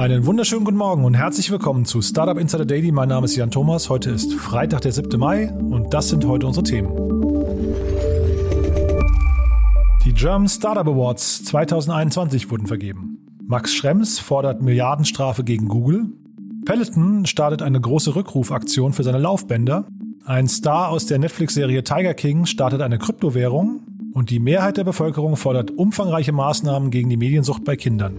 Einen wunderschönen guten Morgen und herzlich willkommen zu Startup Insider Daily. Mein Name ist Jan Thomas. Heute ist Freitag, der 7. Mai und das sind heute unsere Themen. Die German Startup Awards 2021 wurden vergeben. Max Schrems fordert Milliardenstrafe gegen Google. Peloton startet eine große Rückrufaktion für seine Laufbänder. Ein Star aus der Netflix-Serie Tiger King startet eine Kryptowährung. Und die Mehrheit der Bevölkerung fordert umfangreiche Maßnahmen gegen die Mediensucht bei Kindern.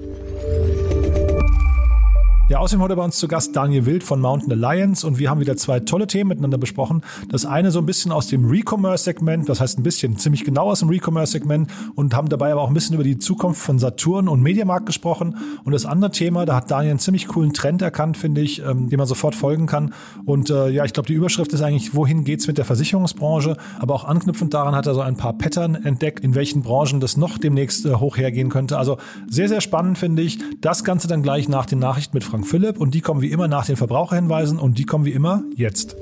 Ja, außerdem heute bei uns zu Gast Daniel Wild von Mountain Alliance und wir haben wieder zwei tolle Themen miteinander besprochen. Das eine so ein bisschen aus dem Recommerce-Segment, das heißt ein bisschen, ziemlich genau aus dem Recommerce-Segment und haben dabei aber auch ein bisschen über die Zukunft von Saturn und Mediamarkt gesprochen. Und das andere Thema, da hat Daniel einen ziemlich coolen Trend erkannt, finde ich, ähm, dem man sofort folgen kann. Und äh, ja, ich glaube, die Überschrift ist eigentlich, wohin geht's mit der Versicherungsbranche? Aber auch anknüpfend daran hat er so ein paar Pattern entdeckt, in welchen Branchen das noch demnächst äh, hoch hergehen könnte. Also sehr, sehr spannend, finde ich. Das Ganze dann gleich nach den Nachrichten mit Frank Philipp und die kommen wie immer nach den Verbraucherhinweisen und die kommen wie immer jetzt.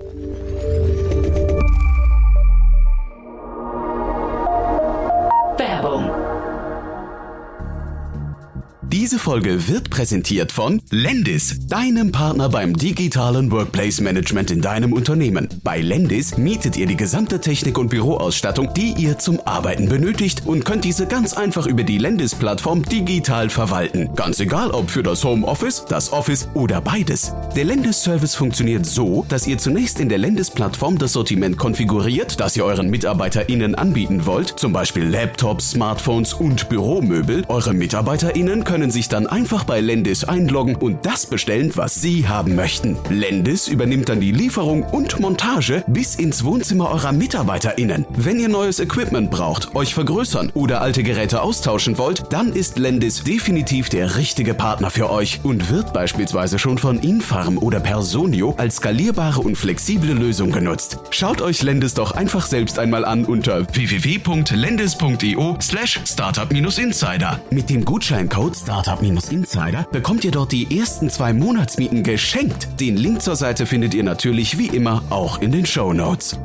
Diese Folge wird präsentiert von Lendis, deinem Partner beim digitalen Workplace Management in deinem Unternehmen. Bei Lendis mietet ihr die gesamte Technik und Büroausstattung, die ihr zum Arbeiten benötigt und könnt diese ganz einfach über die Lendis-Plattform digital verwalten. Ganz egal, ob für das Homeoffice, das Office oder beides. Der Lendis-Service funktioniert so, dass ihr zunächst in der Lendis-Plattform das Sortiment konfiguriert, das ihr euren MitarbeiterInnen anbieten wollt, zum Beispiel Laptops, Smartphones und Büromöbel. Eure MitarbeiterInnen können können sich dann einfach bei Lendis einloggen und das bestellen, was sie haben möchten. Lendis übernimmt dann die Lieferung und Montage bis ins Wohnzimmer eurer MitarbeiterInnen. Wenn ihr neues Equipment braucht, euch vergrößern oder alte Geräte austauschen wollt, dann ist Lendis definitiv der richtige Partner für euch und wird beispielsweise schon von Infarm oder Personio als skalierbare und flexible Lösung genutzt. Schaut euch Lendis doch einfach selbst einmal an unter www.lendis.io slash startup-insider. Mit dem Gutscheincode Startup-Insider bekommt ihr dort die ersten zwei Monatsmieten geschenkt. Den Link zur Seite findet ihr natürlich wie immer auch in den Show Notes.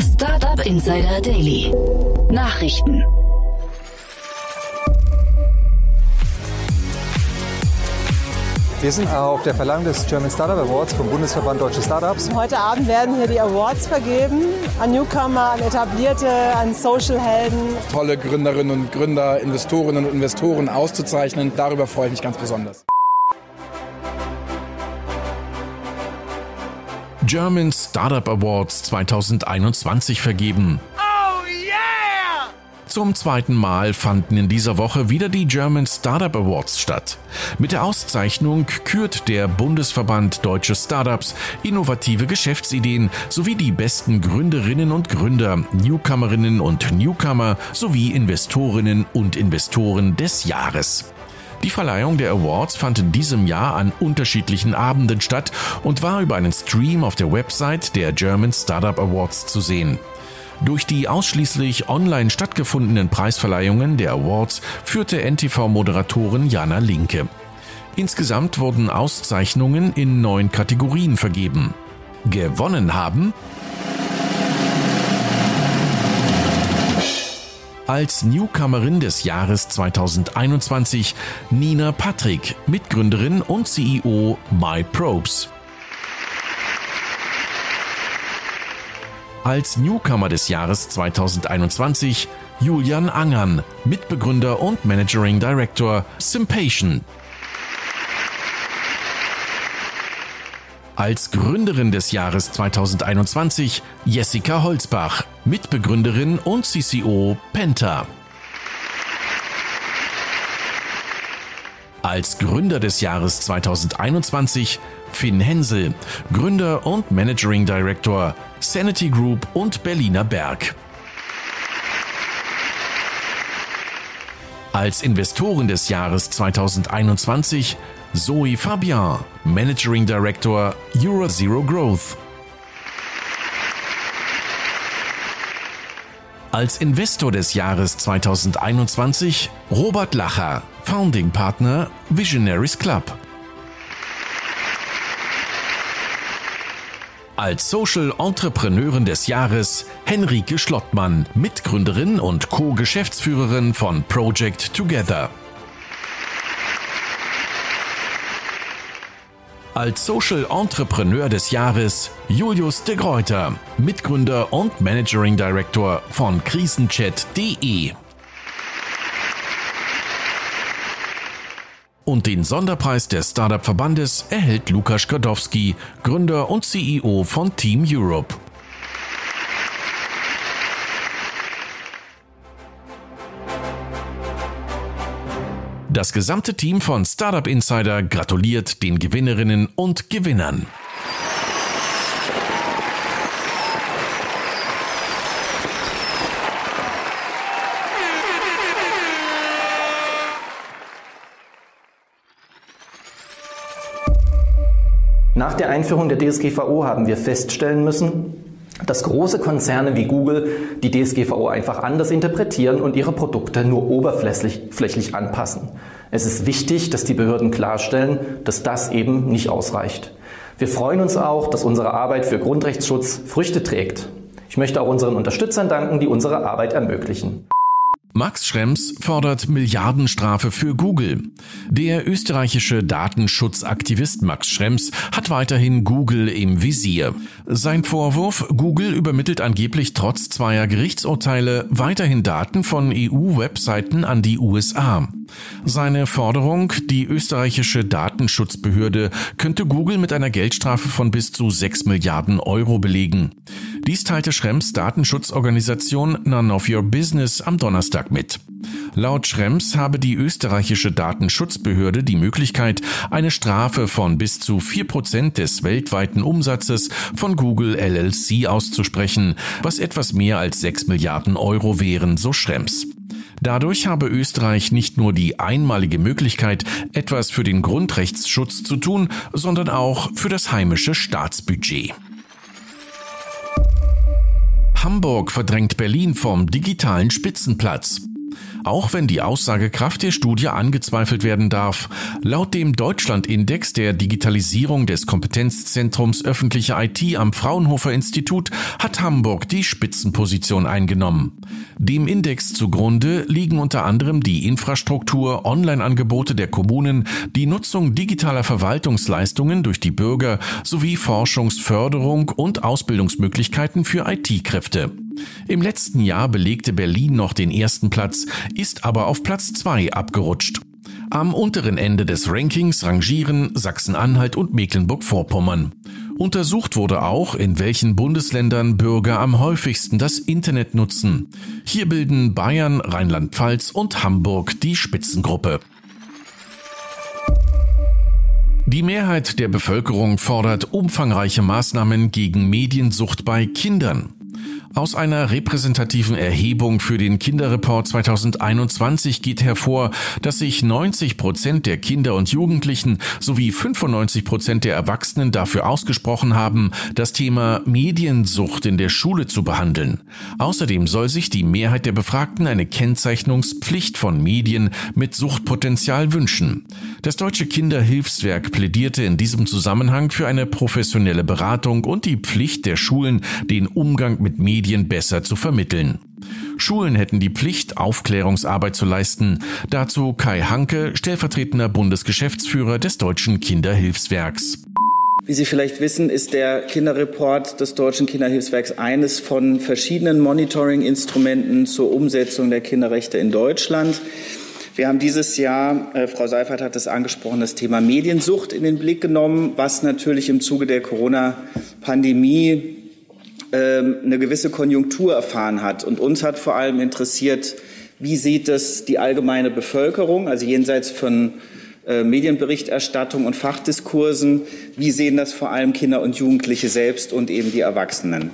Startup Insider Daily. Nachrichten. Wir sind auf der Verleihung des German Startup Awards vom Bundesverband Deutsche Startups. Heute Abend werden hier die Awards vergeben an Newcomer, an Etablierte, an Social-Helden. Tolle Gründerinnen und Gründer, Investorinnen und Investoren auszuzeichnen, darüber freue ich mich ganz besonders. German Startup Awards 2021 vergeben. Zum zweiten Mal fanden in dieser Woche wieder die German Startup Awards statt. Mit der Auszeichnung kürt der Bundesverband Deutsche Startups innovative Geschäftsideen sowie die besten Gründerinnen und Gründer, Newcomerinnen und Newcomer sowie Investorinnen und Investoren des Jahres. Die Verleihung der Awards fand in diesem Jahr an unterschiedlichen Abenden statt und war über einen Stream auf der Website der German Startup Awards zu sehen. Durch die ausschließlich online stattgefundenen Preisverleihungen der Awards führte NTV-Moderatorin Jana Linke. Insgesamt wurden Auszeichnungen in neun Kategorien vergeben. Gewonnen haben als Newcomerin des Jahres 2021 Nina Patrick, Mitgründerin und CEO MyProbes. Als Newcomer des Jahres 2021 Julian Angern, Mitbegründer und Managing Director Simpation. Als Gründerin des Jahres 2021 Jessica Holzbach, Mitbegründerin und CCO Penta. Als Gründer des Jahres 2021 Finn Hensel, Gründer und Managing Director Sanity Group und Berliner Berg. Als Investoren des Jahres 2021 Zoe Fabian, Managing Director Euro Zero Growth. Als Investor des Jahres 2021 Robert Lacher, Founding Partner Visionaries Club. Als Social Entrepreneurin des Jahres Henrike Schlottmann, Mitgründerin und Co-Geschäftsführerin von Project Together. Als Social Entrepreneur des Jahres Julius de Greuter, Mitgründer und Managing Director von Krisenchat.de. Und den Sonderpreis des Startup-Verbandes erhält Lukas Gadowski, Gründer und CEO von Team Europe. Das gesamte Team von Startup Insider gratuliert den Gewinnerinnen und Gewinnern. Nach der Einführung der DSGVO haben wir feststellen müssen, dass große Konzerne wie Google die DSGVO einfach anders interpretieren und ihre Produkte nur oberflächlich anpassen. Es ist wichtig, dass die Behörden klarstellen, dass das eben nicht ausreicht. Wir freuen uns auch, dass unsere Arbeit für Grundrechtsschutz Früchte trägt. Ich möchte auch unseren Unterstützern danken, die unsere Arbeit ermöglichen. Max Schrems fordert Milliardenstrafe für Google. Der österreichische Datenschutzaktivist Max Schrems hat weiterhin Google im Visier. Sein Vorwurf, Google übermittelt angeblich trotz zweier Gerichtsurteile weiterhin Daten von EU-Webseiten an die USA. Seine Forderung, die österreichische Datenschutzbehörde könnte Google mit einer Geldstrafe von bis zu 6 Milliarden Euro belegen. Dies teilte Schrems Datenschutzorganisation None of Your Business am Donnerstag mit. Laut Schrems habe die österreichische Datenschutzbehörde die Möglichkeit, eine Strafe von bis zu 4% des weltweiten Umsatzes von Google LLC auszusprechen, was etwas mehr als 6 Milliarden Euro wären, so Schrems. Dadurch habe Österreich nicht nur die einmalige Möglichkeit, etwas für den Grundrechtsschutz zu tun, sondern auch für das heimische Staatsbudget. Hamburg verdrängt Berlin vom digitalen Spitzenplatz auch wenn die Aussagekraft der Studie angezweifelt werden darf. Laut dem Deutschland-Index der Digitalisierung des Kompetenzzentrums öffentliche IT am Fraunhofer Institut hat Hamburg die Spitzenposition eingenommen. Dem Index zugrunde liegen unter anderem die Infrastruktur, Online-Angebote der Kommunen, die Nutzung digitaler Verwaltungsleistungen durch die Bürger sowie Forschungsförderung und Ausbildungsmöglichkeiten für IT-Kräfte. Im letzten Jahr belegte Berlin noch den ersten Platz, ist aber auf Platz zwei abgerutscht. Am unteren Ende des Rankings rangieren Sachsen-Anhalt und Mecklenburg-Vorpommern. Untersucht wurde auch, in welchen Bundesländern Bürger am häufigsten das Internet nutzen. Hier bilden Bayern, Rheinland-Pfalz und Hamburg die Spitzengruppe. Die Mehrheit der Bevölkerung fordert umfangreiche Maßnahmen gegen Mediensucht bei Kindern. Aus einer repräsentativen Erhebung für den Kinderreport 2021 geht hervor, dass sich 90 Prozent der Kinder und Jugendlichen sowie 95 Prozent der Erwachsenen dafür ausgesprochen haben, das Thema Mediensucht in der Schule zu behandeln. Außerdem soll sich die Mehrheit der Befragten eine Kennzeichnungspflicht von Medien mit Suchtpotenzial wünschen. Das Deutsche Kinderhilfswerk plädierte in diesem Zusammenhang für eine professionelle Beratung und die Pflicht der Schulen, den Umgang mit Medien Medien besser zu vermitteln. Schulen hätten die Pflicht, Aufklärungsarbeit zu leisten. Dazu Kai Hanke, stellvertretender Bundesgeschäftsführer des Deutschen Kinderhilfswerks. Wie Sie vielleicht wissen, ist der Kinderreport des Deutschen Kinderhilfswerks eines von verschiedenen Monitoring-Instrumenten zur Umsetzung der Kinderrechte in Deutschland. Wir haben dieses Jahr, äh, Frau Seifert hat es angesprochen, das Thema Mediensucht in den Blick genommen, was natürlich im Zuge der Corona-Pandemie ähm, eine gewisse Konjunktur erfahren hat. Und uns hat vor allem interessiert, wie sieht es die allgemeine Bevölkerung, also jenseits von äh, Medienberichterstattung und Fachdiskursen, wie sehen das vor allem Kinder und Jugendliche selbst und eben die Erwachsenen.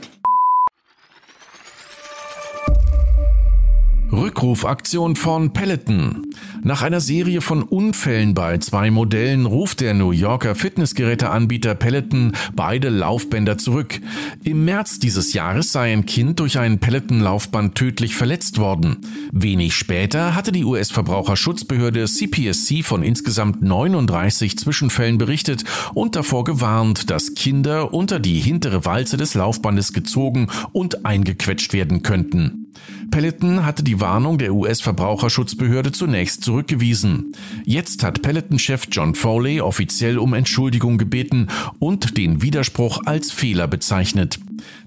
Rückrufaktion von Peloton. Nach einer Serie von Unfällen bei zwei Modellen ruft der New Yorker Fitnessgeräteanbieter Peloton beide Laufbänder zurück. Im März dieses Jahres sei ein Kind durch ein Peloton-Laufband tödlich verletzt worden. Wenig später hatte die US-Verbraucherschutzbehörde CPSC von insgesamt 39 Zwischenfällen berichtet und davor gewarnt, dass Kinder unter die hintere Walze des Laufbandes gezogen und eingequetscht werden könnten. Peloton hatte die Warnung der US-Verbraucherschutzbehörde zunächst zurückgewiesen. Jetzt hat Peloton-Chef John Foley offiziell um Entschuldigung gebeten und den Widerspruch als Fehler bezeichnet.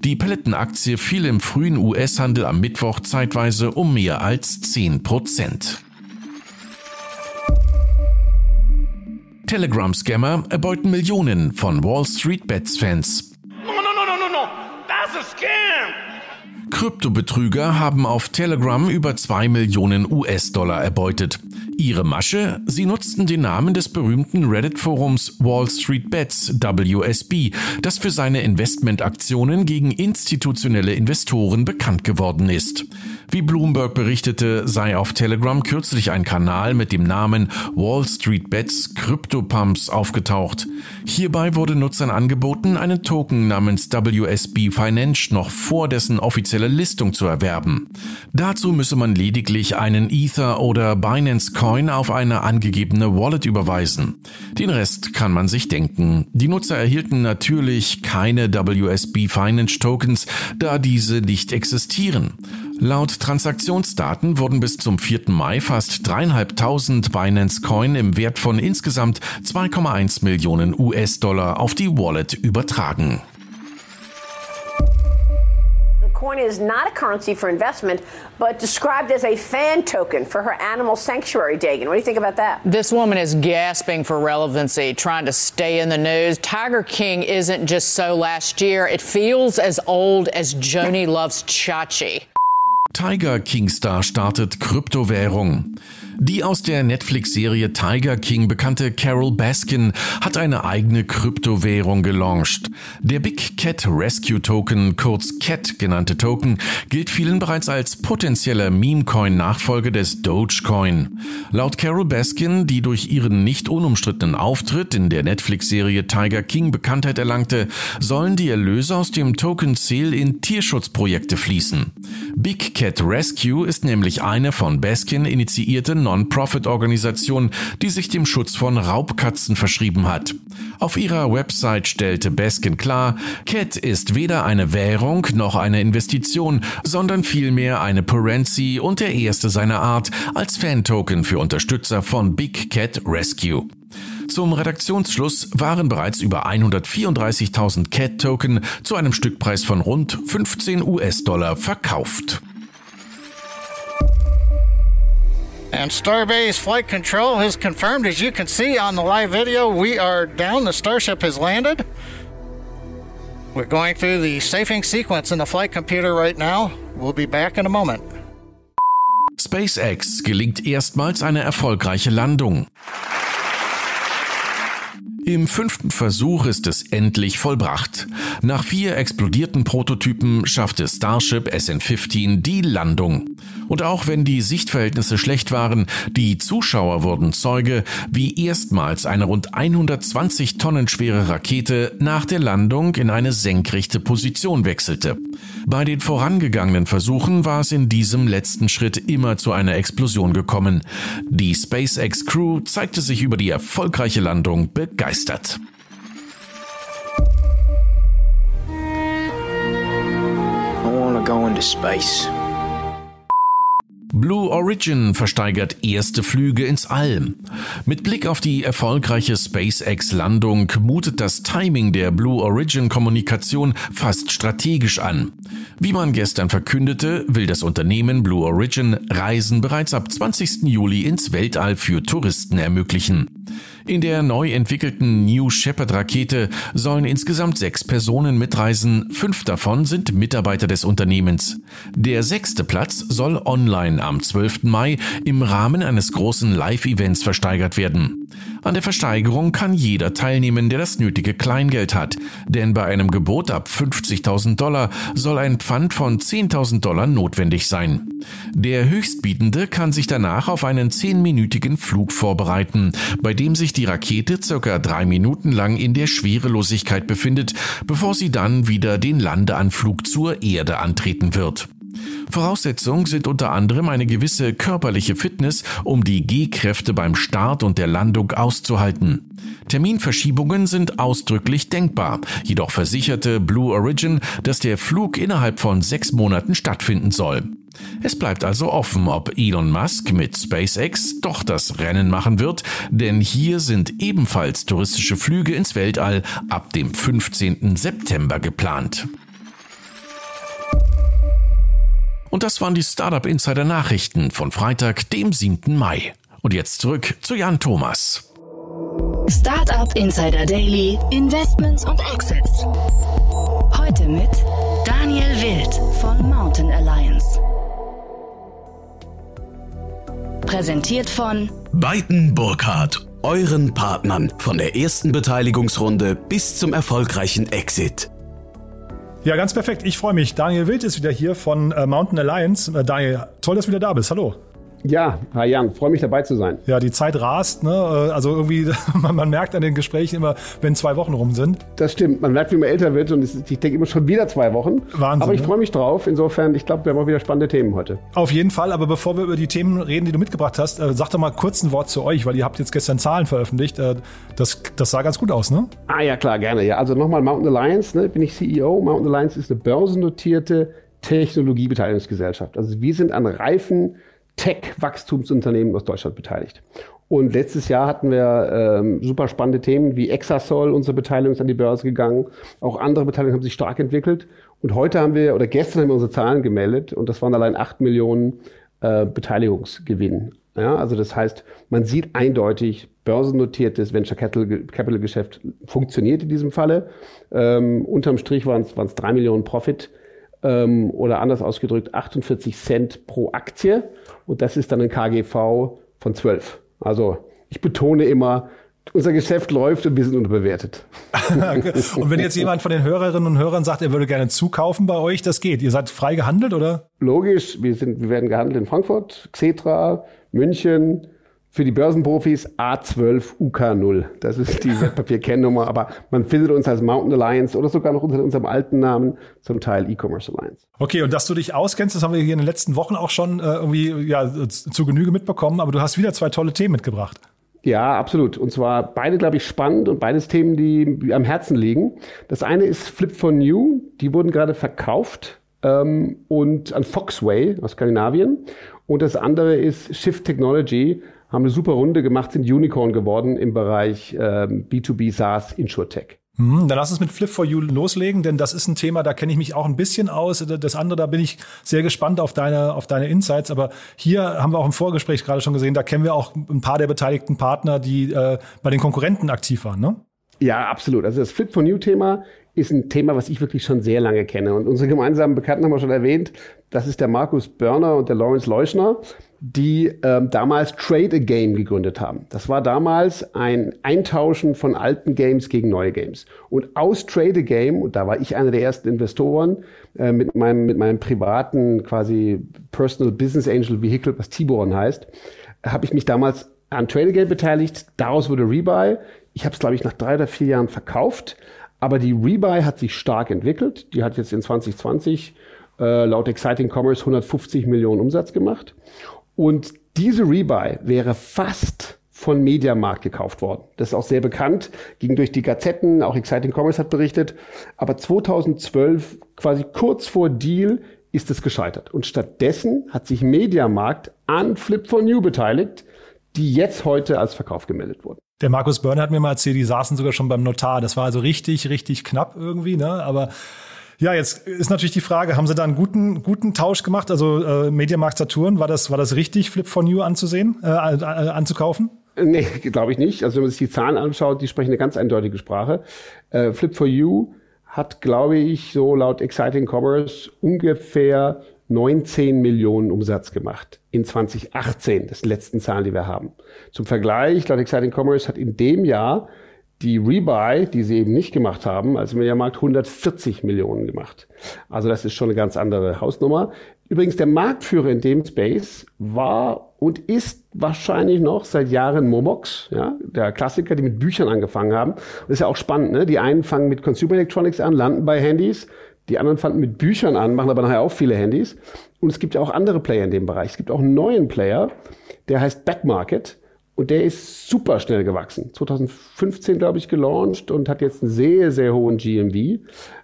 Die Peloton-Aktie fiel im frühen US-Handel am Mittwoch zeitweise um mehr als 10 Prozent. Telegram-Scammer erbeuten Millionen von Wall Street Bets-Fans. No, no, no, no, no, no. That's a scam. Kryptobetrüger haben auf Telegram über 2 Millionen US-Dollar erbeutet. Ihre Masche? Sie nutzten den Namen des berühmten Reddit-Forums Wall Street Bets WSB, das für seine Investmentaktionen gegen institutionelle Investoren bekannt geworden ist. Wie Bloomberg berichtete, sei auf Telegram kürzlich ein Kanal mit dem Namen Wall Street Bets Crypto-Pumps aufgetaucht. Hierbei wurde Nutzern angeboten, einen Token namens WSB Finance noch vor dessen offizieller Listung zu erwerben. Dazu müsse man lediglich einen Ether oder Binance Coin auf eine angegebene Wallet überweisen. Den Rest kann man sich denken. Die Nutzer erhielten natürlich keine WSB Finance Tokens, da diese nicht existieren. Laut Transaktionsdaten wurden bis zum 4. Mai fast dreieinhalbtausend Binance Coin im Wert von insgesamt 2,1 Millionen US-Dollar auf die Wallet übertragen. Coin is not a currency for investment, but described as a fan token for her animal sanctuary, Dagan. What do you think about that? This woman is gasping for relevancy, trying to stay in the news. Tiger King isn't just so last year, it feels as old as Joni loves Chachi. Tiger Kingstar startet Kryptowährung. Die aus der Netflix-Serie Tiger King bekannte Carol Baskin hat eine eigene Kryptowährung gelauncht. Der Big Cat Rescue Token, kurz CAT genannte Token, gilt vielen bereits als potenzieller Meme-Coin-Nachfolger des Dogecoin. Laut Carol Baskin, die durch ihren nicht unumstrittenen Auftritt in der Netflix-Serie Tiger King Bekanntheit erlangte, sollen die Erlöse aus dem Token Sale in Tierschutzprojekte fließen. Big Cat Rescue ist nämlich eine von Baskin initiierte Non-Profit-Organisation, die sich dem Schutz von Raubkatzen verschrieben hat. Auf ihrer Website stellte Baskin klar, Cat ist weder eine Währung noch eine Investition, sondern vielmehr eine Parency und der erste seiner Art als Fan-Token für Unterstützer von Big Cat Rescue. Zum Redaktionsschluss waren bereits über 134.000 Cat-Token zu einem Stückpreis von rund 15 US-Dollar verkauft. And Starbase Flight Control has confirmed, as you can see on the live video, we are down. The Starship has landed. We're going through the safing sequence in the flight computer right now. We'll be back in a moment. SpaceX gelingt erstmals eine erfolgreiche Landung. Im fünften Versuch ist es endlich vollbracht. Nach vier explodierten Prototypen schaffte Starship SN-15 die Landung. Und auch wenn die Sichtverhältnisse schlecht waren, die Zuschauer wurden Zeuge, wie erstmals eine rund 120 Tonnen schwere Rakete nach der Landung in eine senkrechte Position wechselte. Bei den vorangegangenen Versuchen war es in diesem letzten Schritt immer zu einer Explosion gekommen. Die SpaceX Crew zeigte sich über die erfolgreiche Landung begeistert. Space. Blue Origin versteigert erste Flüge ins All. Mit Blick auf die erfolgreiche SpaceX-Landung mutet das Timing der Blue Origin-Kommunikation fast strategisch an. Wie man gestern verkündete, will das Unternehmen Blue Origin Reisen bereits ab 20. Juli ins Weltall für Touristen ermöglichen. In der neu entwickelten New Shepard Rakete sollen insgesamt sechs Personen mitreisen, fünf davon sind Mitarbeiter des Unternehmens. Der sechste Platz soll online am 12. Mai im Rahmen eines großen Live-Events versteigert werden. An der Versteigerung kann jeder teilnehmen, der das nötige Kleingeld hat, denn bei einem Gebot ab 50.000 Dollar soll ein Pfand von 10.000 Dollar notwendig sein. Der Höchstbietende kann sich danach auf einen zehnminütigen Flug vorbereiten, bei dem sich die Rakete circa drei Minuten lang in der Schwerelosigkeit befindet, bevor sie dann wieder den Landeanflug zur Erde antreten wird. Voraussetzung sind unter anderem eine gewisse körperliche Fitness, um die G-Kräfte beim Start und der Landung auszuhalten. Terminverschiebungen sind ausdrücklich denkbar, jedoch versicherte Blue Origin, dass der Flug innerhalb von sechs Monaten stattfinden soll. Es bleibt also offen, ob Elon Musk mit SpaceX doch das Rennen machen wird, denn hier sind ebenfalls touristische Flüge ins Weltall ab dem 15. September geplant. Und das waren die Startup Insider Nachrichten von Freitag, dem 7. Mai. Und jetzt zurück zu Jan Thomas. Startup Insider Daily, Investments und Exits. Heute mit Daniel Wild von Mountain Alliance. Präsentiert von Beiten Burkhardt, euren Partnern von der ersten Beteiligungsrunde bis zum erfolgreichen Exit. Ja, ganz perfekt. Ich freue mich. Daniel Wild ist wieder hier von äh, Mountain Alliance. Äh, Daniel, toll, dass du wieder da bist. Hallo. Ja, hi Jan, freue mich dabei zu sein. Ja, die Zeit rast, ne? Äh, also irgendwie, man, man, merkt an den Gesprächen immer, wenn zwei Wochen rum sind. Das stimmt, man merkt, wie man älter wird und ich denke immer schon wieder zwei Wochen. Wahnsinn. Aber ich ne? freue mich drauf. Insofern, ich glaube, wir haben auch wieder spannende Themen heute. Auf jeden Fall, aber bevor wir über die Themen reden, die du mitgebracht hast, äh, sag doch mal kurz ein Wort zu euch, weil ihr habt jetzt gestern Zahlen veröffentlicht. Äh, das, das sah ganz gut aus, ne? Ah ja, klar, gerne. Ja, also nochmal Mountain Alliance, ne, bin ich CEO. Mountain Alliance ist eine börsennotierte Technologiebeteiligungsgesellschaft. Also wir sind an Reifen Tech-Wachstumsunternehmen aus Deutschland beteiligt. Und letztes Jahr hatten wir ähm, super spannende Themen wie Exasol, unsere Beteiligung ist an die Börse gegangen. Auch andere Beteiligungen haben sich stark entwickelt. Und heute haben wir, oder gestern haben wir unsere Zahlen gemeldet und das waren allein 8 Millionen äh, Beteiligungsgewinn. Ja, also das heißt, man sieht eindeutig, börsennotiertes Venture Capital, Geschäft funktioniert in diesem Falle. Ähm, unterm Strich waren es 3 Millionen Profit ähm, oder anders ausgedrückt 48 Cent pro Aktie. Und das ist dann ein KGV von 12. Also ich betone immer, unser Geschäft läuft und wir sind unterbewertet. und wenn jetzt jemand von den Hörerinnen und Hörern sagt, er würde gerne zukaufen bei euch, das geht. Ihr seid frei gehandelt, oder? Logisch, wir, sind, wir werden gehandelt in Frankfurt, Xetra, München, für die Börsenprofis A12 UK0. Das ist die Wertpapierkennnummer, aber man findet uns als Mountain Alliance oder sogar noch unter unserem alten Namen, zum Teil E-Commerce Alliance. Okay, und dass du dich auskennst, das haben wir hier in den letzten Wochen auch schon äh, irgendwie ja, zu Genüge mitbekommen, aber du hast wieder zwei tolle Themen mitgebracht. Ja, absolut. Und zwar beide, glaube ich, spannend und beides Themen, die am Herzen liegen. Das eine ist Flip for New. Die wurden gerade verkauft ähm, und an Foxway aus Skandinavien. Und das andere ist Shift Technology haben eine super Runde gemacht, sind Unicorn geworden im Bereich ähm, B2B SaaS InsurTech. Hm, dann lass uns mit Flip for You loslegen, denn das ist ein Thema, da kenne ich mich auch ein bisschen aus. Das andere, da bin ich sehr gespannt auf deine, auf deine Insights. Aber hier haben wir auch im Vorgespräch gerade schon gesehen, da kennen wir auch ein paar der beteiligten Partner, die äh, bei den Konkurrenten aktiv waren, ne? Ja, absolut. Also das Flip for New Thema ist ein Thema, was ich wirklich schon sehr lange kenne. Und unsere gemeinsamen Bekannten haben wir schon erwähnt. Das ist der Markus Börner und der Lawrence Leuschner die ähm, damals Trade a Game gegründet haben. Das war damals ein Eintauschen von alten Games gegen neue Games. Und aus Trade a Game, und da war ich einer der ersten Investoren, äh, mit, meinem, mit meinem privaten quasi Personal Business Angel Vehicle, was Tiboron heißt, habe ich mich damals an Trade a Game beteiligt. Daraus wurde Rebuy. Ich habe es, glaube ich, nach drei oder vier Jahren verkauft. Aber die Rebuy hat sich stark entwickelt. Die hat jetzt in 2020 äh, laut Exciting Commerce 150 Millionen Umsatz gemacht. Und diese Rebuy wäre fast von Mediamarkt gekauft worden. Das ist auch sehr bekannt, ging durch die Gazetten, auch Exciting Commerce hat berichtet. Aber 2012, quasi kurz vor Deal, ist es gescheitert. Und stattdessen hat sich Mediamarkt an Flip for New beteiligt, die jetzt heute als Verkauf gemeldet wurden. Der Markus Börner hat mir mal erzählt, die saßen sogar schon beim Notar. Das war also richtig, richtig knapp irgendwie, ne? Aber ja, jetzt ist natürlich die Frage, haben Sie da einen guten, guten Tausch gemacht? Also äh, Mediamarkt Saturn, war das, war das richtig, Flip for New anzusehen, äh, äh, anzukaufen? Nee, glaube ich nicht. Also wenn man sich die Zahlen anschaut, die sprechen eine ganz eindeutige Sprache. Äh, Flip for You hat, glaube ich, so laut Exciting Commerce ungefähr 19 Millionen Umsatz gemacht in 2018, das sind die letzten Zahlen, die wir haben. Zum Vergleich, laut Exciting Commerce hat in dem Jahr die Rebuy, die sie eben nicht gemacht haben, also Mediamarkt 140 Millionen gemacht. Also das ist schon eine ganz andere Hausnummer. Übrigens, der Marktführer in dem Space war und ist wahrscheinlich noch seit Jahren Momox, ja, der Klassiker, die mit Büchern angefangen haben. Das ist ja auch spannend, ne? Die einen fangen mit Consumer Electronics an, landen bei Handys. Die anderen fanden mit Büchern an, machen aber nachher auch viele Handys. Und es gibt ja auch andere Player in dem Bereich. Es gibt auch einen neuen Player, der heißt Backmarket. Und der ist super schnell gewachsen. 2015, glaube ich, gelauncht und hat jetzt einen sehr, sehr hohen GMV.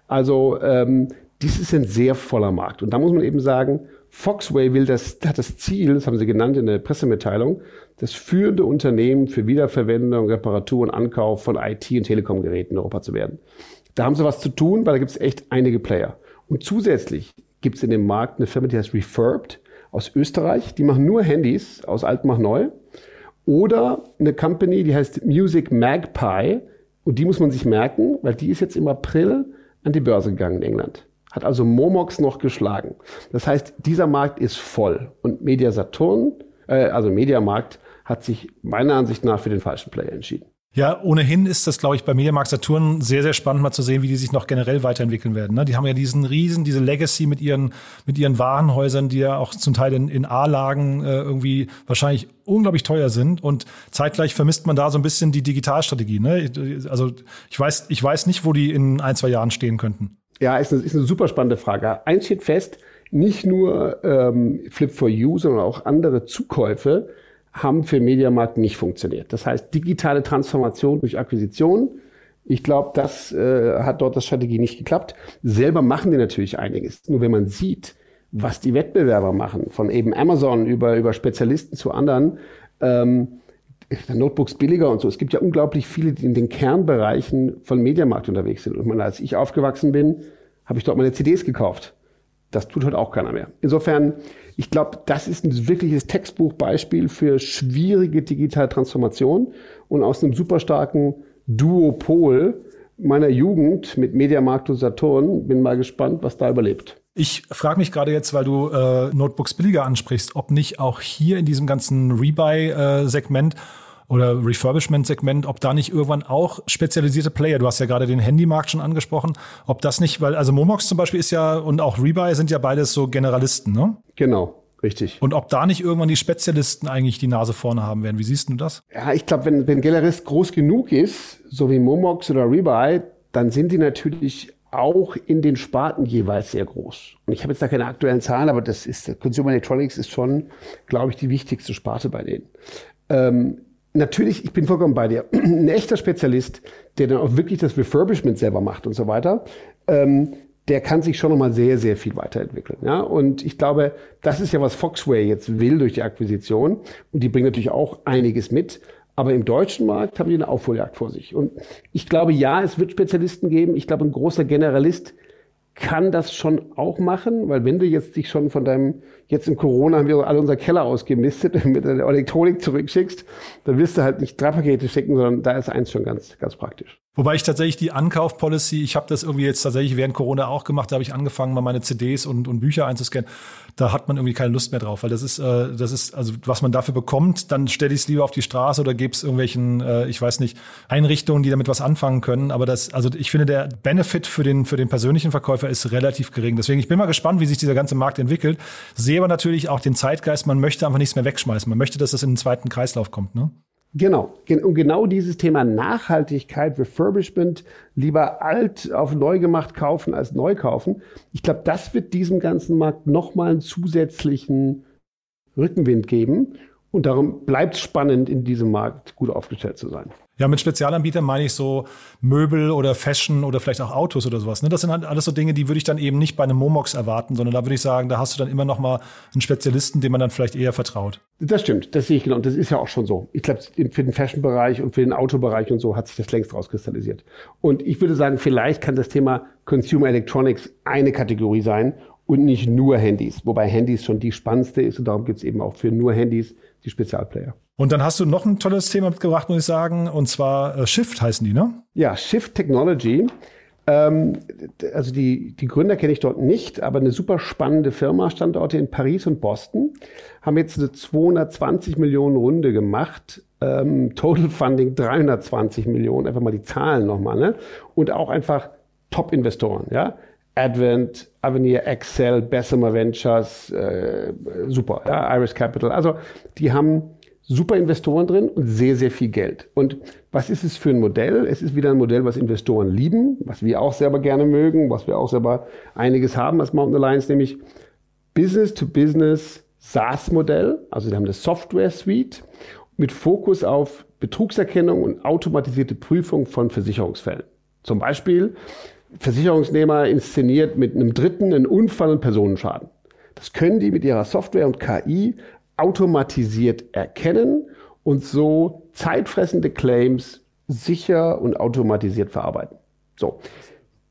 Also ähm, dies ist ein sehr voller Markt. Und da muss man eben sagen, Foxway will das, hat das Ziel, das haben sie genannt in der Pressemitteilung, das führende Unternehmen für Wiederverwendung, Reparatur und Ankauf von IT- und Telekom-Geräten in Europa zu werden. Da haben sie was zu tun, weil da gibt es echt einige Player. Und zusätzlich gibt es in dem Markt eine Firma, die heißt Refurbed aus Österreich. Die machen nur Handys aus alt mach neu. Oder eine Company, die heißt Music Magpie. Und die muss man sich merken, weil die ist jetzt im April an die Börse gegangen in England hat also Momox noch geschlagen. Das heißt, dieser Markt ist voll. Und Media Saturn, äh, also Mediamarkt, hat sich meiner Ansicht nach für den falschen Player entschieden. Ja, ohnehin ist das, glaube ich, bei Mediamarkt Saturn sehr, sehr spannend mal zu sehen, wie die sich noch generell weiterentwickeln werden. Ne? Die haben ja diesen riesen, diese Legacy mit ihren, mit ihren Warenhäusern, die ja auch zum Teil in, in A-Lagen äh, irgendwie wahrscheinlich unglaublich teuer sind. Und zeitgleich vermisst man da so ein bisschen die Digitalstrategie. Ne? Also ich weiß, ich weiß nicht, wo die in ein, zwei Jahren stehen könnten. Ja, ist eine, ist eine super spannende Frage. Eins steht fest, nicht nur ähm, Flip for You, sondern auch andere Zukäufe haben für Mediamarkt nicht funktioniert. Das heißt, digitale Transformation durch Akquisition. Ich glaube, das äh, hat dort das Strategie nicht geklappt. Selber machen die natürlich einiges. Nur wenn man sieht, was die Wettbewerber machen, von eben Amazon über, über Spezialisten zu anderen, ähm, Notebooks billiger und so. Es gibt ja unglaublich viele, die in den Kernbereichen von Mediamarkt unterwegs sind. Und man, als ich aufgewachsen bin, habe ich dort meine CDs gekauft. Das tut heute auch keiner mehr. Insofern, ich glaube, das ist ein wirkliches Textbuchbeispiel für schwierige digitale Transformation und aus einem super starken Duopol meiner Jugend mit Mediamarkt und Saturn. Bin mal gespannt, was da überlebt. Ich frage mich gerade jetzt, weil du äh, Notebooks billiger ansprichst, ob nicht auch hier in diesem ganzen Rebuy-Segment äh, oder Refurbishment-Segment, ob da nicht irgendwann auch spezialisierte Player, du hast ja gerade den Handymarkt schon angesprochen, ob das nicht, weil also Momox zum Beispiel ist ja und auch Rebuy sind ja beides so Generalisten, ne? Genau. Richtig. Und ob da nicht irgendwann die Spezialisten eigentlich die Nase vorne haben werden. Wie siehst du das? Ja, ich glaube, wenn, wenn Generalist groß genug ist, so wie Momox oder Rebuy, dann sind die natürlich auch in den Sparten jeweils sehr groß. Und ich habe jetzt da keine aktuellen Zahlen, aber das ist Consumer Electronics ist schon, glaube ich, die wichtigste Sparte bei denen. Ähm, natürlich, ich bin vollkommen bei dir. Ein echter Spezialist, der dann auch wirklich das Refurbishment selber macht und so weiter, ähm, der kann sich schon nochmal sehr, sehr viel weiterentwickeln. Ja? Und ich glaube, das ist ja, was Foxway jetzt will durch die Akquisition. Und die bringen natürlich auch einiges mit. Aber im deutschen Markt haben die eine Aufholjagd vor sich. Und ich glaube, ja, es wird Spezialisten geben. Ich glaube, ein großer Generalist kann das schon auch machen, weil wenn du jetzt dich schon von deinem, jetzt in Corona haben wir alle unser Keller ausgemistet, mit der Elektronik zurückschickst, dann wirst du halt nicht drei Pakete schicken, sondern da ist eins schon ganz, ganz praktisch. Wobei ich tatsächlich die Ankaufpolicy, ich habe das irgendwie jetzt tatsächlich während Corona auch gemacht, da habe ich angefangen, mal meine CDs und, und Bücher einzuscannen. Da hat man irgendwie keine Lust mehr drauf, weil das ist, äh, das ist, also was man dafür bekommt, dann stelle ich es lieber auf die Straße oder gebe es irgendwelchen, äh, ich weiß nicht, Einrichtungen, die damit was anfangen können. Aber das, also ich finde, der Benefit für den, für den persönlichen Verkäufer ist relativ gering. Deswegen, ich bin mal gespannt, wie sich dieser ganze Markt entwickelt. Sehe aber natürlich auch den Zeitgeist, man möchte einfach nichts mehr wegschmeißen. Man möchte, dass das in den zweiten Kreislauf kommt, ne? Genau. Und genau dieses Thema Nachhaltigkeit, Refurbishment, lieber alt auf neu gemacht kaufen als neu kaufen. Ich glaube, das wird diesem ganzen Markt nochmal einen zusätzlichen Rückenwind geben. Und darum bleibt es spannend, in diesem Markt gut aufgestellt zu sein. Ja, mit Spezialanbietern meine ich so Möbel oder Fashion oder vielleicht auch Autos oder sowas. Ne? Das sind halt alles so Dinge, die würde ich dann eben nicht bei einem Momox erwarten, sondern da würde ich sagen, da hast du dann immer noch mal einen Spezialisten, dem man dann vielleicht eher vertraut. Das stimmt, das sehe ich genau. Und das ist ja auch schon so. Ich glaube, für den Fashion-Bereich und für den Autobereich und so hat sich das längst rauskristallisiert. Und ich würde sagen, vielleicht kann das Thema Consumer Electronics eine Kategorie sein und nicht nur Handys. Wobei Handys schon die spannendste ist und darum gibt es eben auch für nur Handys die Spezialplayer. Und dann hast du noch ein tolles Thema mitgebracht, muss ich sagen, und zwar äh, Shift heißen die, ne? Ja, Shift Technology. Ähm, also die, die Gründer kenne ich dort nicht, aber eine super spannende Firma, Standorte in Paris und Boston, haben jetzt eine 220 Millionen Runde gemacht. Ähm, Total Funding 320 Millionen, einfach mal die Zahlen nochmal, ne? Und auch einfach Top-Investoren, ja. Advent, Avenir, Excel, Bessemer Ventures, äh, super, ja, Iris Capital. Also die haben super Investoren drin und sehr, sehr viel Geld. Und was ist es für ein Modell? Es ist wieder ein Modell, was Investoren lieben, was wir auch selber gerne mögen, was wir auch selber einiges haben als Mountain Alliance, nämlich Business-to-Business SaaS-Modell. Also wir haben eine Software-Suite mit Fokus auf Betrugserkennung und automatisierte Prüfung von Versicherungsfällen. Zum Beispiel Versicherungsnehmer inszeniert mit einem Dritten einen Unfall und Personenschaden. Das können die mit ihrer Software und KI automatisiert erkennen und so zeitfressende Claims sicher und automatisiert verarbeiten. So.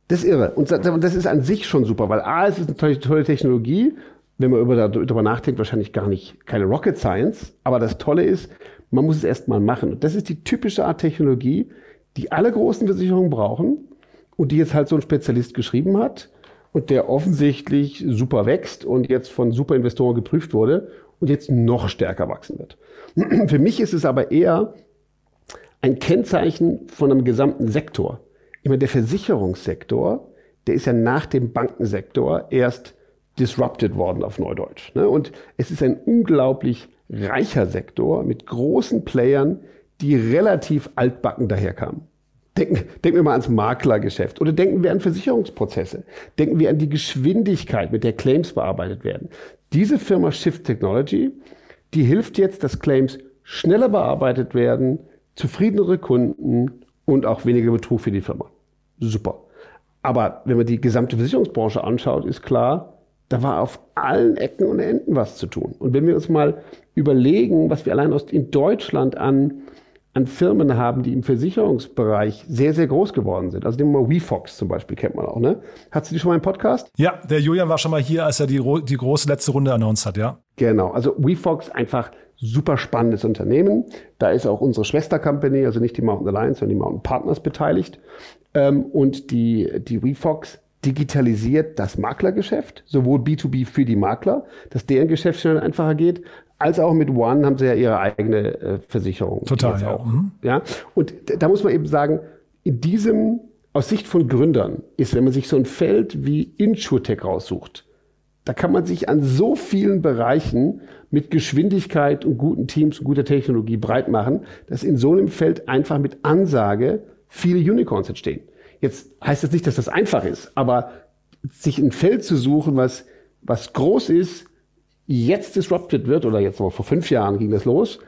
Das ist irre. Und das ist an sich schon super, weil A, es ist eine tolle, Technologie, wenn man über, darüber nachdenkt, wahrscheinlich gar nicht keine Rocket Science. Aber das Tolle ist, man muss es erst mal machen. Und das ist die typische Art Technologie, die alle großen Versicherungen brauchen und die jetzt halt so ein Spezialist geschrieben hat und der offensichtlich super wächst und jetzt von super Investoren geprüft wurde und jetzt noch stärker wachsen wird. Für mich ist es aber eher ein Kennzeichen von einem gesamten Sektor. Meine, der Versicherungssektor, der ist ja nach dem Bankensektor erst disrupted worden auf Neudeutsch. Ne? Und es ist ein unglaublich reicher Sektor mit großen Playern, die relativ altbacken daherkamen. Denken, denken wir mal ans Maklergeschäft oder denken wir an Versicherungsprozesse. Denken wir an die Geschwindigkeit, mit der Claims bearbeitet werden. Diese Firma Shift Technology, die hilft jetzt, dass Claims schneller bearbeitet werden, zufriedenere Kunden und auch weniger Betrug für die Firma. Super. Aber wenn man die gesamte Versicherungsbranche anschaut, ist klar, da war auf allen Ecken und Enden was zu tun. Und wenn wir uns mal überlegen, was wir allein aus in Deutschland an an Firmen haben, die im Versicherungsbereich sehr, sehr groß geworden sind. Also nehmen wir mal WeFox zum Beispiel, kennt man auch, ne? Hattest du die schon mal im Podcast? Ja, der Julian war schon mal hier, als er die, die große letzte Runde announced hat, ja. Genau, also WeFox einfach super spannendes Unternehmen. Da ist auch unsere Schwester-Company, also nicht die Mountain Alliance, sondern die Mountain Partners beteiligt. Ähm, und die, die WeFox digitalisiert das Maklergeschäft, sowohl B2B für die Makler, dass deren Geschäft schnell einfacher geht, als auch mit One haben sie ja ihre eigene äh, Versicherung. Total, ja. Auch, mhm. ja. Und da muss man eben sagen, in diesem, aus Sicht von Gründern, ist, wenn man sich so ein Feld wie InsurTech raussucht, da kann man sich an so vielen Bereichen mit Geschwindigkeit und guten Teams und guter Technologie breit machen, dass in so einem Feld einfach mit Ansage viele Unicorns entstehen. Jetzt heißt das nicht, dass das einfach ist, aber sich ein Feld zu suchen, was, was groß ist, jetzt disrupted wird, oder jetzt noch vor fünf Jahren ging das los,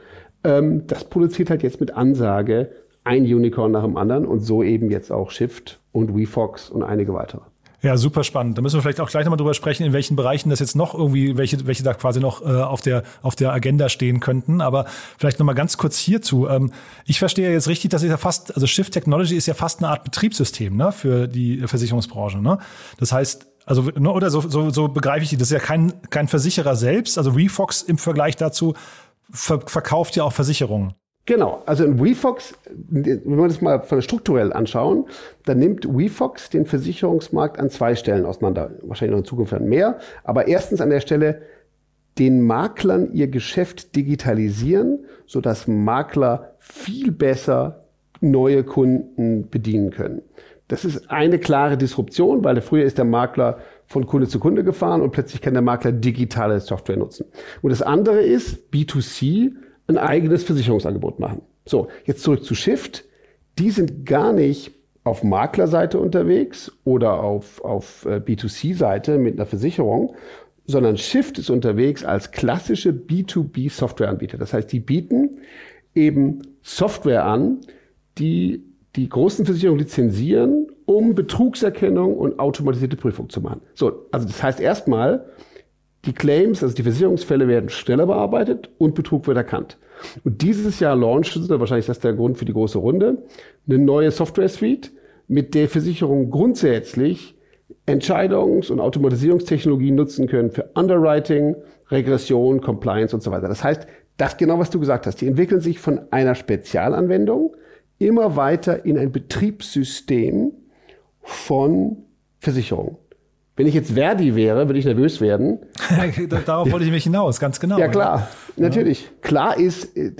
ähm, das produziert halt jetzt mit Ansage ein Unicorn nach dem anderen und so eben jetzt auch Shift und WeFox und einige weitere. Ja, super spannend. Da müssen wir vielleicht auch gleich nochmal drüber sprechen, in welchen Bereichen das jetzt noch irgendwie, welche, welche da quasi noch äh, auf, der, auf der Agenda stehen könnten. Aber vielleicht nochmal ganz kurz hierzu. Ähm, ich verstehe jetzt richtig, dass ist ja fast, also Shift Technology ist ja fast eine Art Betriebssystem ne, für die Versicherungsbranche. Ne? Das heißt, also, ne, oder so, so, so begreife ich die. Das ist ja kein, kein Versicherer selbst. Also Refox im Vergleich dazu ver verkauft ja auch Versicherungen. Genau, also in WeFox, wenn wir das mal strukturell anschauen, dann nimmt WeFox den Versicherungsmarkt an zwei Stellen auseinander. Wahrscheinlich noch in Zukunft mehr. Aber erstens an der Stelle den Maklern ihr Geschäft digitalisieren, sodass Makler viel besser neue Kunden bedienen können. Das ist eine klare Disruption, weil früher ist der Makler von Kunde zu Kunde gefahren und plötzlich kann der Makler digitale Software nutzen. Und das andere ist B2C ein eigenes Versicherungsangebot machen. So, jetzt zurück zu Shift. Die sind gar nicht auf Maklerseite unterwegs oder auf, auf äh, B2C-Seite mit einer Versicherung, sondern Shift ist unterwegs als klassische B2B-Softwareanbieter. Das heißt, die bieten eben Software an, die die großen Versicherungen lizenzieren, um Betrugserkennung und automatisierte Prüfung zu machen. So, also das heißt erstmal, die Claims, also die Versicherungsfälle werden schneller bearbeitet und Betrug wird erkannt. Und dieses Jahr launchen sie, wahrscheinlich ist das der Grund für die große Runde, eine neue Software-Suite, mit der Versicherungen grundsätzlich Entscheidungs- und Automatisierungstechnologien nutzen können für Underwriting, Regression, Compliance und so weiter. Das heißt, das genau, was du gesagt hast. Die entwickeln sich von einer Spezialanwendung immer weiter in ein Betriebssystem von Versicherungen. Wenn ich jetzt Verdi wäre, würde ich nervös werden. Darauf wollte ich mich hinaus, ganz genau. Ja, klar, ja. natürlich. Klar ist, äh,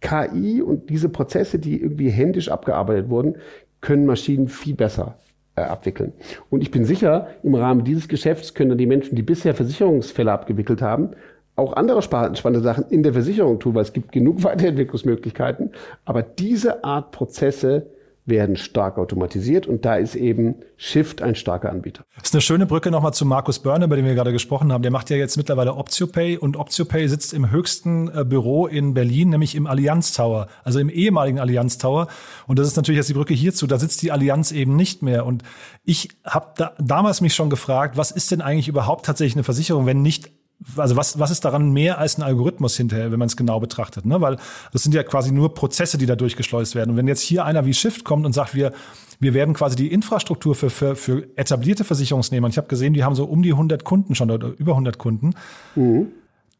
KI und diese Prozesse, die irgendwie händisch abgearbeitet wurden, können Maschinen viel besser äh, abwickeln. Und ich bin sicher, im Rahmen dieses Geschäfts können die Menschen, die bisher Versicherungsfälle abgewickelt haben, auch andere spannende Sachen in der Versicherung tun, weil es gibt genug Weiterentwicklungsmöglichkeiten. Aber diese Art Prozesse werden stark automatisiert und da ist eben Shift ein starker Anbieter. Das ist eine schöne Brücke nochmal zu Markus Börne, über den wir gerade gesprochen haben. Der macht ja jetzt mittlerweile OptioPay und OptioPay sitzt im höchsten äh, Büro in Berlin, nämlich im Allianz Tower, also im ehemaligen Allianz Tower. Und das ist natürlich jetzt die Brücke hierzu, da sitzt die Allianz eben nicht mehr. Und ich habe da, damals mich schon gefragt, was ist denn eigentlich überhaupt tatsächlich eine Versicherung, wenn nicht also was, was ist daran mehr als ein Algorithmus hinterher, wenn man es genau betrachtet? Ne? Weil das sind ja quasi nur Prozesse, die da durchgeschleust werden. Und wenn jetzt hier einer wie Shift kommt und sagt, wir, wir werden quasi die Infrastruktur für, für, für etablierte Versicherungsnehmer, ich habe gesehen, die haben so um die 100 Kunden schon oder über 100 Kunden, mhm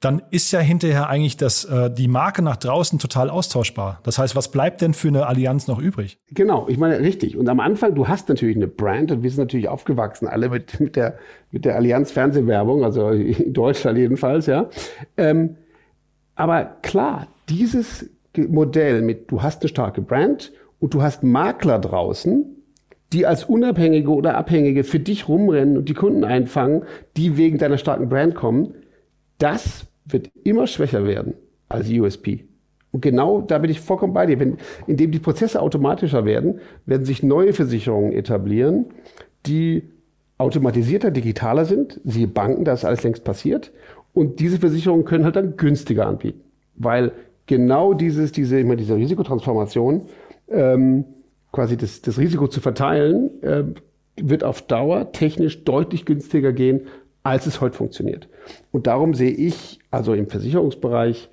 dann ist ja hinterher eigentlich das, äh, die Marke nach draußen total austauschbar. Das heißt, was bleibt denn für eine Allianz noch übrig? Genau, ich meine, richtig. Und am Anfang, du hast natürlich eine Brand und wir sind natürlich aufgewachsen, alle mit, mit, der, mit der Allianz Fernsehwerbung, also in Deutschland jedenfalls, ja. Ähm, aber klar, dieses Modell mit, du hast eine starke Brand und du hast Makler draußen, die als Unabhängige oder Abhängige für dich rumrennen und die Kunden einfangen, die wegen deiner starken Brand kommen, das wird immer schwächer werden als USP. Und genau da bin ich vollkommen bei dir. Wenn, indem die Prozesse automatischer werden, werden sich neue Versicherungen etablieren, die automatisierter, digitaler sind. Siehe Banken, da ist alles längst passiert. Und diese Versicherungen können halt dann günstiger anbieten. Weil genau dieses, diese, immer diese Risikotransformation, ähm, quasi das, das Risiko zu verteilen, äh, wird auf Dauer technisch deutlich günstiger gehen, als es heute funktioniert. Und darum sehe ich, also im Versicherungsbereich,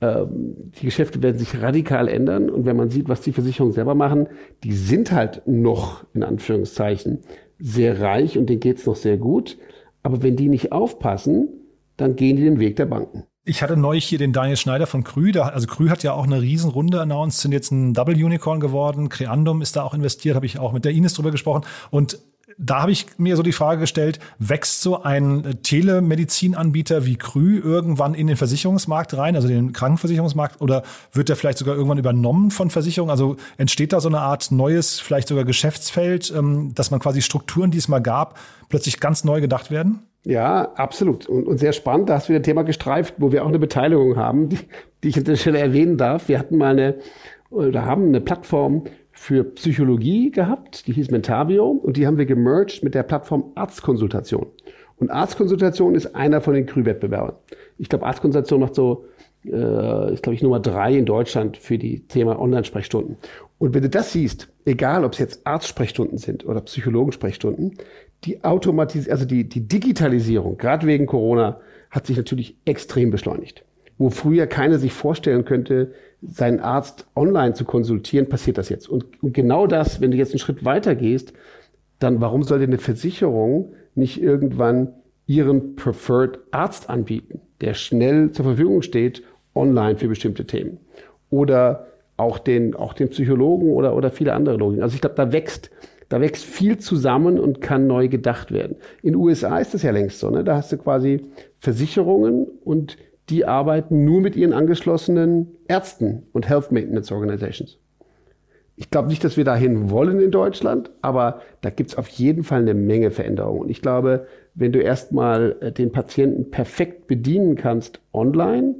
ähm, die Geschäfte werden sich radikal ändern. Und wenn man sieht, was die Versicherungen selber machen, die sind halt noch, in Anführungszeichen, sehr reich und denen geht's noch sehr gut. Aber wenn die nicht aufpassen, dann gehen die den Weg der Banken. Ich hatte neulich hier den Daniel Schneider von Krü. also Krü hat ja auch eine Riesenrunde announced, sind jetzt ein Double Unicorn geworden. Creandum ist da auch investiert, habe ich auch mit der Ines drüber gesprochen. Und da habe ich mir so die Frage gestellt, wächst so ein Telemedizinanbieter wie Krü irgendwann in den Versicherungsmarkt rein, also den Krankenversicherungsmarkt, oder wird der vielleicht sogar irgendwann übernommen von Versicherungen? Also entsteht da so eine Art neues, vielleicht sogar Geschäftsfeld, ähm, dass man quasi Strukturen, die es mal gab, plötzlich ganz neu gedacht werden? Ja, absolut. Und, und sehr spannend, da hast du wieder ein Thema gestreift, wo wir auch eine Beteiligung haben, die, die ich an der Stelle erwähnen darf. Wir hatten mal eine, oder haben eine Plattform für Psychologie gehabt, die hieß Mentavio und die haben wir gemerged mit der Plattform Arztkonsultation. Und Arztkonsultation ist einer von den Krü-Wettbewerbern. Ich glaube, Arztkonsultation macht so, äh, ist glaube ich Nummer drei in Deutschland für die Thema Online-Sprechstunden. Und wenn du das siehst, egal ob es jetzt Arztsprechstunden sind oder Psychologensprechstunden, die Automatis also die, die Digitalisierung, gerade wegen Corona, hat sich natürlich extrem beschleunigt. Wo früher keiner sich vorstellen könnte, seinen Arzt online zu konsultieren, passiert das jetzt. Und, und genau das, wenn du jetzt einen Schritt weiter gehst, dann warum sollte eine Versicherung nicht irgendwann ihren Preferred Arzt anbieten, der schnell zur Verfügung steht, online für bestimmte Themen? Oder auch den, auch den Psychologen oder, oder viele andere Logiken. Also ich glaube, da wächst, da wächst viel zusammen und kann neu gedacht werden. In den USA ist das ja längst so. Ne? Da hast du quasi Versicherungen und die arbeiten nur mit ihren angeschlossenen Ärzten und Health Maintenance Organizations. Ich glaube nicht, dass wir dahin wollen in Deutschland, aber da gibt es auf jeden Fall eine Menge Veränderungen. Und ich glaube, wenn du erstmal äh, den Patienten perfekt bedienen kannst online,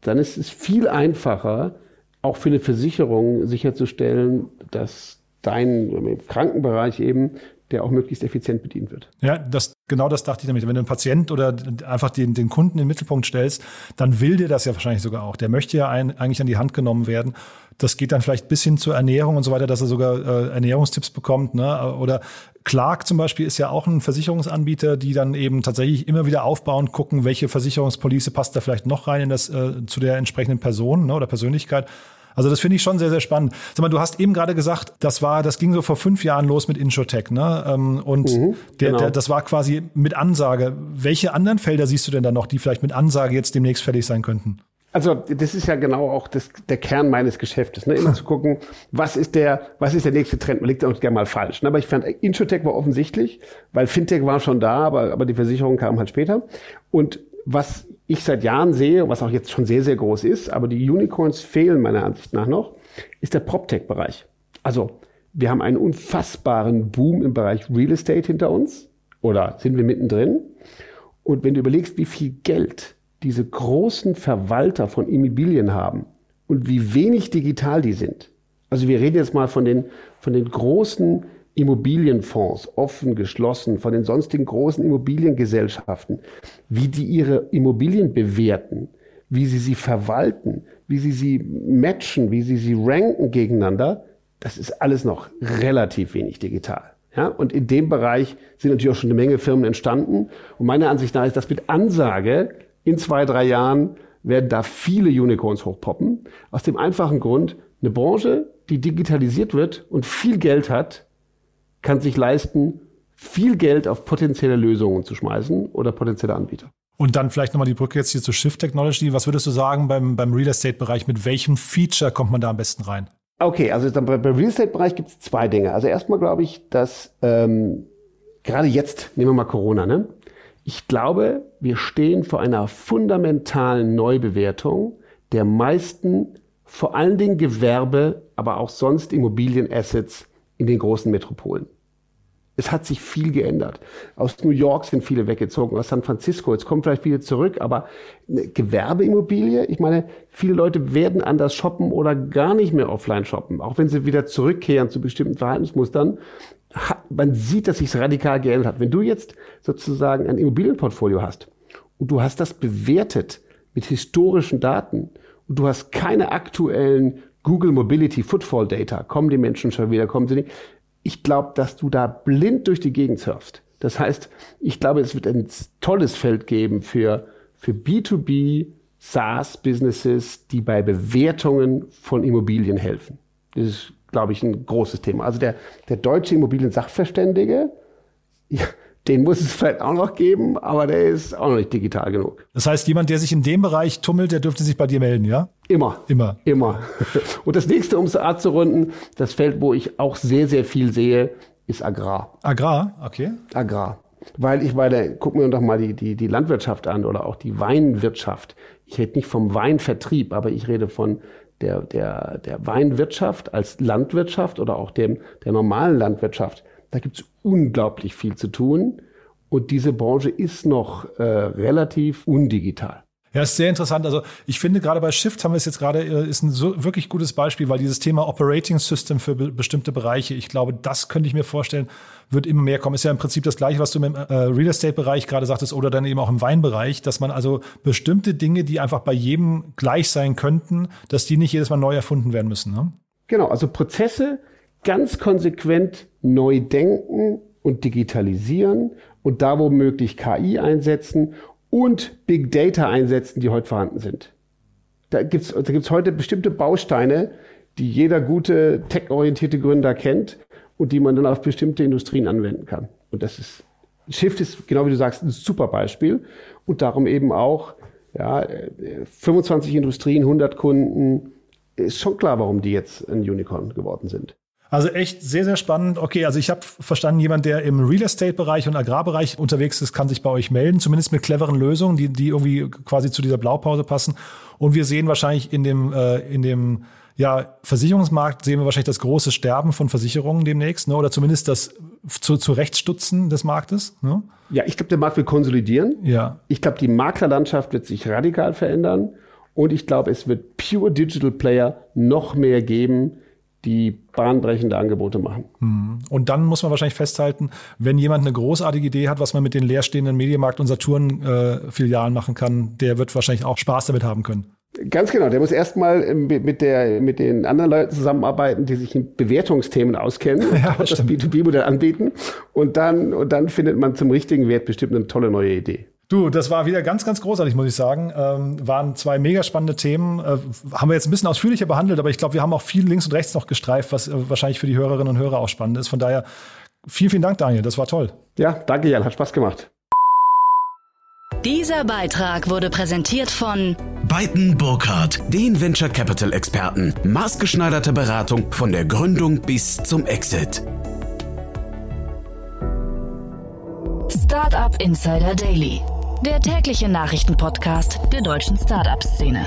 dann ist es viel einfacher, auch für eine Versicherung sicherzustellen, dass dein im Krankenbereich eben der auch möglichst effizient bedient wird. Ja, das, genau das dachte ich nämlich. Wenn du einen Patient oder einfach den, den Kunden in den Mittelpunkt stellst, dann will der das ja wahrscheinlich sogar auch. Der möchte ja ein, eigentlich an die Hand genommen werden. Das geht dann vielleicht bis hin zur Ernährung und so weiter, dass er sogar äh, Ernährungstipps bekommt. Ne? Oder Clark zum Beispiel ist ja auch ein Versicherungsanbieter, die dann eben tatsächlich immer wieder aufbauen, gucken, welche Versicherungspolice passt da vielleicht noch rein in das, äh, zu der entsprechenden Person ne, oder Persönlichkeit. Also das finde ich schon sehr, sehr spannend. Sag mal, du hast eben gerade gesagt, das war, das ging so vor fünf Jahren los mit Introtech, ne? Ähm, und mhm, der, genau. der, das war quasi mit Ansage. Welche anderen Felder siehst du denn da noch, die vielleicht mit Ansage jetzt demnächst fertig sein könnten? Also das ist ja genau auch das, der Kern meines Geschäftes, ne? immer zu gucken, was ist der, was ist der nächste Trend. Man liegt auch gerne mal falsch. Ne? Aber ich fand, Insurtech war offensichtlich, weil Fintech war schon da, aber, aber die Versicherung kam halt später. Und was ich seit Jahren sehe, was auch jetzt schon sehr, sehr groß ist, aber die Unicorns fehlen meiner Ansicht nach noch, ist der PropTech-Bereich. Also wir haben einen unfassbaren Boom im Bereich Real Estate hinter uns oder sind wir mittendrin. Und wenn du überlegst, wie viel Geld diese großen Verwalter von Immobilien haben und wie wenig digital die sind. Also wir reden jetzt mal von den, von den großen Immobilienfonds, offen, geschlossen, von den sonstigen großen Immobiliengesellschaften, wie die ihre Immobilien bewerten, wie sie sie verwalten, wie sie sie matchen, wie sie sie ranken gegeneinander, das ist alles noch relativ wenig digital. Ja, und in dem Bereich sind natürlich auch schon eine Menge Firmen entstanden. Und meiner Ansicht nach ist das mit Ansage in zwei, drei Jahren werden da viele Unicorns hochpoppen. Aus dem einfachen Grund, eine Branche, die digitalisiert wird und viel Geld hat, kann sich leisten, viel Geld auf potenzielle Lösungen zu schmeißen oder potenzielle Anbieter. Und dann vielleicht nochmal die Brücke jetzt hier zu Shift Technology. Was würdest du sagen beim, beim Real Estate-Bereich? Mit welchem Feature kommt man da am besten rein? Okay, also dann beim Real Estate-Bereich gibt es zwei Dinge. Also erstmal glaube ich, dass ähm, gerade jetzt, nehmen wir mal Corona, ne? Ich glaube, wir stehen vor einer fundamentalen Neubewertung der meisten, vor allen Dingen Gewerbe, aber auch sonst Immobilienassets in den großen Metropolen. Es hat sich viel geändert. Aus New York sind viele weggezogen, aus San Francisco. Jetzt kommen vielleicht viele zurück, aber eine Gewerbeimmobilie, ich meine, viele Leute werden anders shoppen oder gar nicht mehr offline shoppen, auch wenn sie wieder zurückkehren zu bestimmten Verhaltensmustern man sieht, dass sich radikal geändert hat. Wenn du jetzt sozusagen ein Immobilienportfolio hast und du hast das bewertet mit historischen Daten und du hast keine aktuellen Google Mobility Footfall Data, kommen die Menschen schon wieder, kommen sie nicht. Ich glaube, dass du da blind durch die Gegend surfst. Das heißt, ich glaube, es wird ein tolles Feld geben für, für B2B SaaS-Businesses, die bei Bewertungen von Immobilien helfen. Das ist glaube ich, ein großes Thema. Also der, der deutsche Immobilien-Sachverständige, ja, den muss es vielleicht auch noch geben, aber der ist auch noch nicht digital genug. Das heißt, jemand, der sich in dem Bereich tummelt, der dürfte sich bei dir melden, ja? Immer. Immer. Immer. Und das nächste, um es abzurunden, das Feld, wo ich auch sehr, sehr viel sehe, ist Agrar. Agrar, okay. Agrar. Weil ich meine, gucken wir uns doch mal die, die, die Landwirtschaft an oder auch die Weinwirtschaft. Ich rede nicht vom Weinvertrieb, aber ich rede von der, der, der Weinwirtschaft als Landwirtschaft oder auch dem, der normalen Landwirtschaft, da gibt es unglaublich viel zu tun. Und diese Branche ist noch äh, relativ undigital. Ja, ist sehr interessant. Also ich finde gerade bei Shift haben wir es jetzt gerade, äh, ist ein so wirklich gutes Beispiel, weil dieses Thema Operating System für be bestimmte Bereiche, ich glaube, das könnte ich mir vorstellen, wird immer mehr kommen. Ist ja im Prinzip das Gleiche, was du dem äh, Real Estate-Bereich gerade sagtest oder dann eben auch im Weinbereich, dass man also bestimmte Dinge, die einfach bei jedem gleich sein könnten, dass die nicht jedes Mal neu erfunden werden müssen. Ne? Genau, also Prozesse ganz konsequent neu denken und digitalisieren und da womöglich KI einsetzen und Big Data einsetzen, die heute vorhanden sind. Da gibt's da gibt's heute bestimmte Bausteine, die jeder gute tech-orientierte Gründer kennt und die man dann auf bestimmte Industrien anwenden kann. Und das ist, Shift ist, genau wie du sagst, ein super Beispiel und darum eben auch, ja, 25 Industrien, 100 Kunden, ist schon klar, warum die jetzt ein Unicorn geworden sind. Also echt sehr, sehr spannend. Okay, also ich habe verstanden, jemand, der im Real Estate-Bereich und Agrarbereich unterwegs ist, kann sich bei euch melden, zumindest mit cleveren Lösungen, die, die irgendwie quasi zu dieser Blaupause passen. Und wir sehen wahrscheinlich in dem, äh, in dem ja, Versicherungsmarkt sehen wir wahrscheinlich das große Sterben von Versicherungen demnächst, ne? oder zumindest das zu, zu Rechtsstutzen des Marktes. Ne? Ja, ich glaube, der Markt wird konsolidieren. Ja. Ich glaube, die Maklerlandschaft wird sich radikal verändern. Und ich glaube, es wird Pure Digital Player noch mehr geben, die bahnbrechende Angebote machen. Mhm. Und dann muss man wahrscheinlich festhalten, wenn jemand eine großartige Idee hat, was man mit den leerstehenden Medienmarkt- und Saturn-Filialen machen kann, der wird wahrscheinlich auch Spaß damit haben können. Ganz genau. Der muss erstmal mit, der, mit den anderen Leuten zusammenarbeiten, die sich in Bewertungsthemen auskennen ja, und das B2B-Modell anbieten. Und dann, und dann findet man zum richtigen Wert bestimmt eine tolle neue Idee. Du, das war wieder ganz, ganz großartig, muss ich sagen. Ähm, waren zwei mega spannende Themen. Äh, haben wir jetzt ein bisschen ausführlicher behandelt, aber ich glaube, wir haben auch viel links und rechts noch gestreift, was äh, wahrscheinlich für die Hörerinnen und Hörer auch spannend ist. Von daher, vielen, vielen Dank, Daniel. Das war toll. Ja, danke, Jan. Hat Spaß gemacht. Dieser Beitrag wurde präsentiert von Beiten Burkhardt, den Venture Capital Experten. Maßgeschneiderte Beratung von der Gründung bis zum Exit. Startup Insider Daily, der tägliche Nachrichtenpodcast der deutschen Startup-Szene.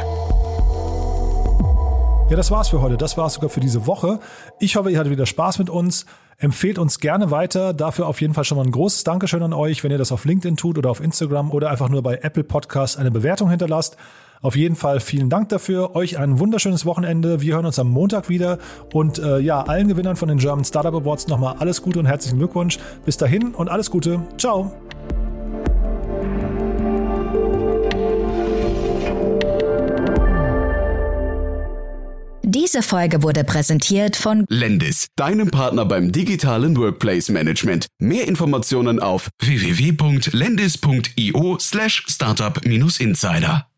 Ja, das war's für heute. Das war's sogar für diese Woche. Ich hoffe, ihr hattet wieder Spaß mit uns. Empfehlt uns gerne weiter. Dafür auf jeden Fall schon mal ein großes Dankeschön an euch, wenn ihr das auf LinkedIn tut oder auf Instagram oder einfach nur bei Apple Podcasts eine Bewertung hinterlasst. Auf jeden Fall vielen Dank dafür. Euch ein wunderschönes Wochenende. Wir hören uns am Montag wieder. Und äh, ja, allen Gewinnern von den German Startup Awards nochmal alles Gute und herzlichen Glückwunsch. Bis dahin und alles Gute. Ciao. Diese Folge wurde präsentiert von Lendis, deinem Partner beim digitalen Workplace Management. Mehr Informationen auf www.lendis.io slash startup-insider.